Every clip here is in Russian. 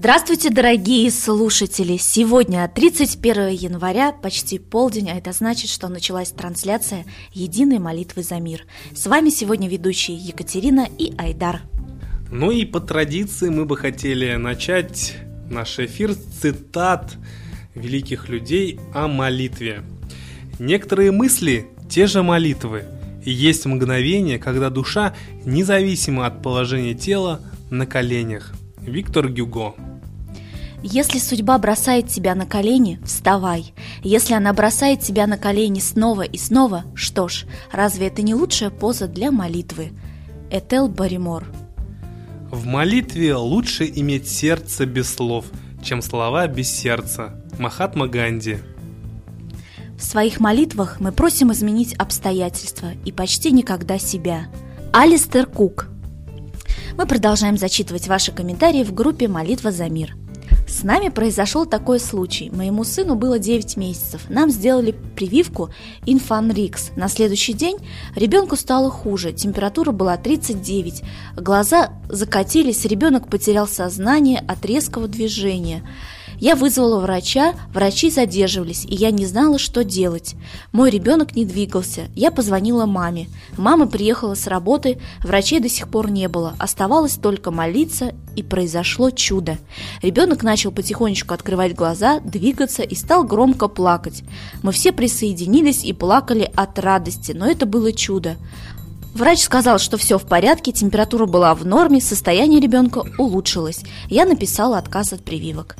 Здравствуйте, дорогие слушатели! Сегодня 31 января, почти полдень, а это значит, что началась трансляция «Единой молитвы за мир». С вами сегодня ведущие Екатерина и Айдар. Ну и по традиции мы бы хотели начать наш эфир с цитат великих людей о молитве. Некоторые мысли – те же молитвы, и есть мгновение, когда душа, независимо от положения тела, на коленях. Виктор Гюго. Если судьба бросает тебя на колени, вставай. Если она бросает тебя на колени снова и снова, что ж, разве это не лучшая поза для молитвы? Этел Баримор. В молитве лучше иметь сердце без слов, чем слова без сердца. Махатма Ганди. В своих молитвах мы просим изменить обстоятельства и почти никогда себя. Алистер Кук – мы продолжаем зачитывать ваши комментарии в группе «Молитва за мир». С нами произошел такой случай. Моему сыну было 9 месяцев. Нам сделали прививку Инфанрикс. На следующий день ребенку стало хуже. Температура была 39. Глаза закатились, ребенок потерял сознание от резкого движения. Я вызвала врача, врачи задерживались, и я не знала, что делать. Мой ребенок не двигался. Я позвонила маме. Мама приехала с работы, врачей до сих пор не было. Оставалось только молиться, и произошло чудо. Ребенок начал потихонечку открывать глаза, двигаться и стал громко плакать. Мы все присоединились и плакали от радости, но это было чудо. Врач сказал, что все в порядке, температура была в норме, состояние ребенка улучшилось. Я написала отказ от прививок.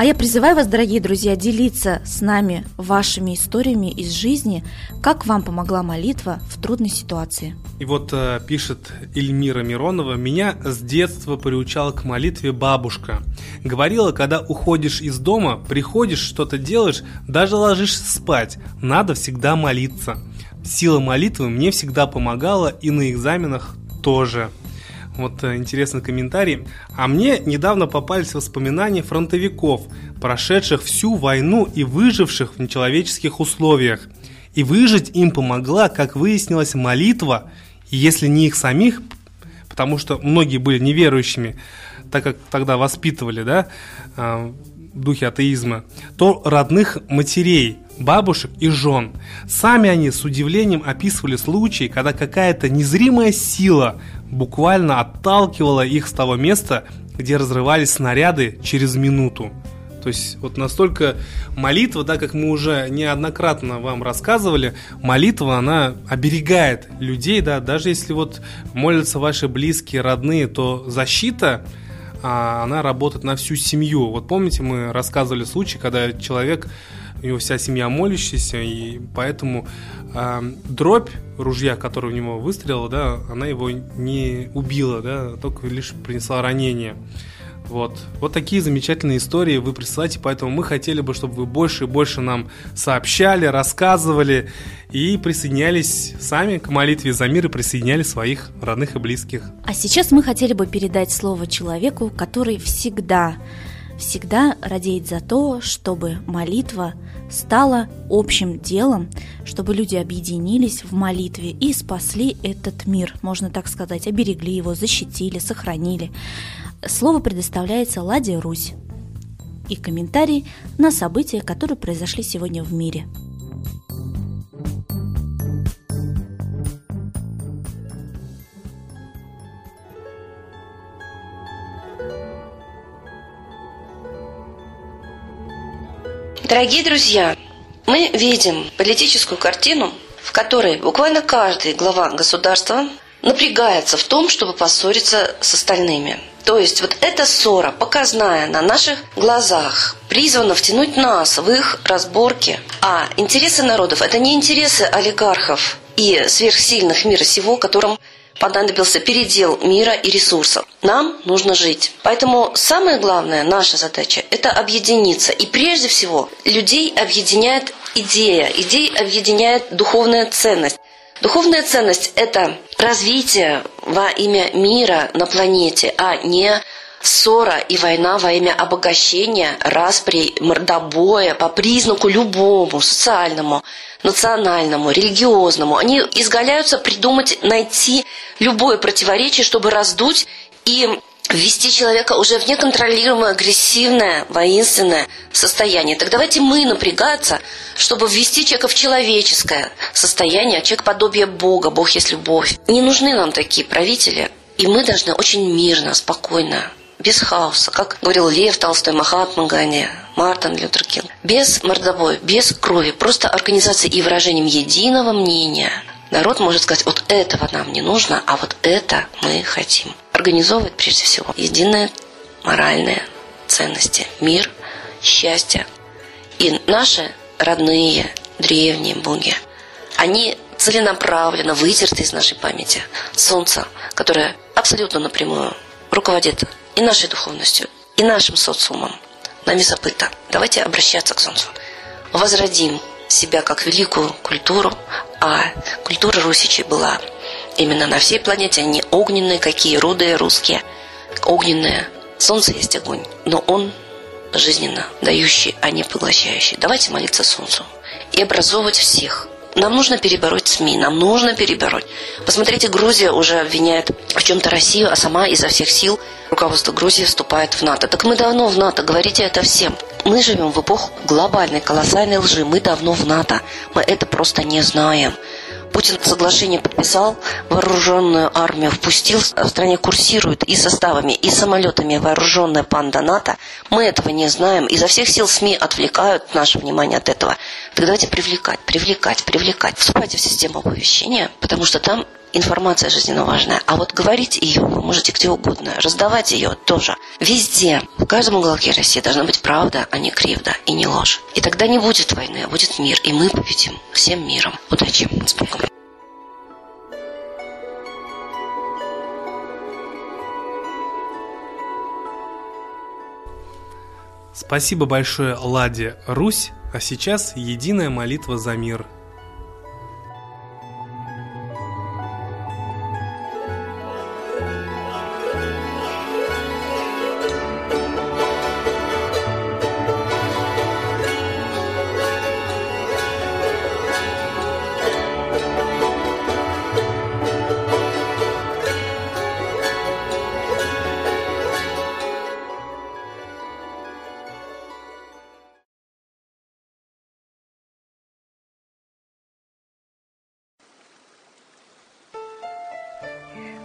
А я призываю вас, дорогие друзья, делиться с нами вашими историями из жизни, как вам помогла молитва в трудной ситуации. И вот э, пишет Эльмира Миронова, меня с детства приучала к молитве бабушка. Говорила, когда уходишь из дома, приходишь, что-то делаешь, даже ложишься спать, надо всегда молиться. Сила молитвы мне всегда помогала и на экзаменах тоже. Вот э, интересный комментарий. А мне недавно попались воспоминания фронтовиков, прошедших всю войну и выживших в нечеловеческих условиях. И выжить им помогла, как выяснилось, молитва, и если не их самих, потому что многие были неверующими, так как тогда воспитывали, да, э, в духе атеизма, то родных матерей, бабушек и жен. Сами они с удивлением описывали случаи, когда какая-то незримая сила буквально отталкивала их с того места, где разрывались снаряды через минуту. То есть вот настолько молитва, да, как мы уже неоднократно вам рассказывали, молитва, она оберегает людей, да, даже если вот молятся ваши близкие, родные, то защита, а, она работает на всю семью. Вот помните, мы рассказывали случай, когда человек у него вся семья молящаяся, и поэтому э, дробь ружья, которая у него выстрелила, да, она его не убила, да, только лишь принесла ранение. Вот. вот такие замечательные истории вы присылаете, поэтому мы хотели бы, чтобы вы больше и больше нам сообщали, рассказывали и присоединялись сами к молитве за мир и присоединяли своих родных и близких. А сейчас мы хотели бы передать слово человеку, который всегда всегда радеет за то, чтобы молитва стала общим делом, чтобы люди объединились в молитве и спасли этот мир, можно так сказать, оберегли его, защитили, сохранили. Слово предоставляется Ладе Русь и комментарий на события, которые произошли сегодня в мире – Дорогие друзья, мы видим политическую картину, в которой буквально каждый глава государства напрягается в том, чтобы поссориться с остальными. То есть вот эта ссора, показная на наших глазах, призвана втянуть нас в их разборки. А интересы народов – это не интересы олигархов и сверхсильных мира сего, которым понадобился передел мира и ресурсов. Нам нужно жить. Поэтому самая главная наша задача – это объединиться. И прежде всего людей объединяет идея, идеи объединяет духовная ценность. Духовная ценность – это развитие во имя мира на планете, а не ссора и война во имя обогащения, распри, мордобоя по признаку любому, социальному, национальному, религиозному. Они изгаляются придумать, найти любое противоречие, чтобы раздуть и ввести человека уже в неконтролируемое, агрессивное, воинственное состояние. Так давайте мы напрягаться, чтобы ввести человека в человеческое состояние, а человек подобие Бога, Бог есть любовь. Не нужны нам такие правители, и мы должны очень мирно, спокойно, без хаоса, как говорил Лев Толстой, Махатма Ганди, Мартин Лютер Кинг, без мордобоя, без крови, просто организацией и выражением единого мнения – народ может сказать, вот этого нам не нужно, а вот это мы хотим. Организовывать прежде всего единые моральные ценности, мир, счастье. И наши родные, древние боги, они целенаправленно вытерты из нашей памяти. Солнце, которое абсолютно напрямую руководит и нашей духовностью, и нашим социумом, нами забыто. Давайте обращаться к Солнцу. Возродим себя как великую культуру, а культура русичей была именно на всей планете, они огненные какие, рудые русские, огненные. Солнце есть огонь, но он жизненно дающий, а не поглощающий. Давайте молиться Солнцу и образовывать всех. Нам нужно перебороть СМИ, нам нужно перебороть. Посмотрите, Грузия уже обвиняет в чем-то Россию, а сама изо всех сил руководство Грузии вступает в НАТО. Так мы давно в НАТО, говорите это всем. Мы живем в эпоху глобальной, колоссальной лжи. Мы давно в НАТО. Мы это просто не знаем. Путин соглашение подписал, вооруженную армию впустил, в стране курсирует и составами, и самолетами вооруженная панда НАТО. Мы этого не знаем. Изо всех сил СМИ отвлекают наше внимание от этого. Так давайте привлекать, привлекать, привлекать. Вступайте в систему оповещения, потому что там информация жизненно важная. А вот говорить ее вы можете где угодно, раздавать ее тоже. Везде, в каждом уголке России должна быть правда, а не кривда и не ложь. И тогда не будет войны, а будет мир. И мы победим всем миром. Удачи. С Богом. Спасибо большое Ладе Русь, а сейчас единая молитва за мир –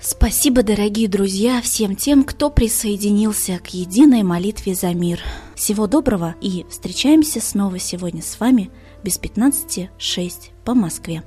Спасибо, дорогие друзья, всем тем, кто присоединился к единой молитве за мир. Всего доброго и встречаемся снова сегодня с вами без 15.06 по Москве.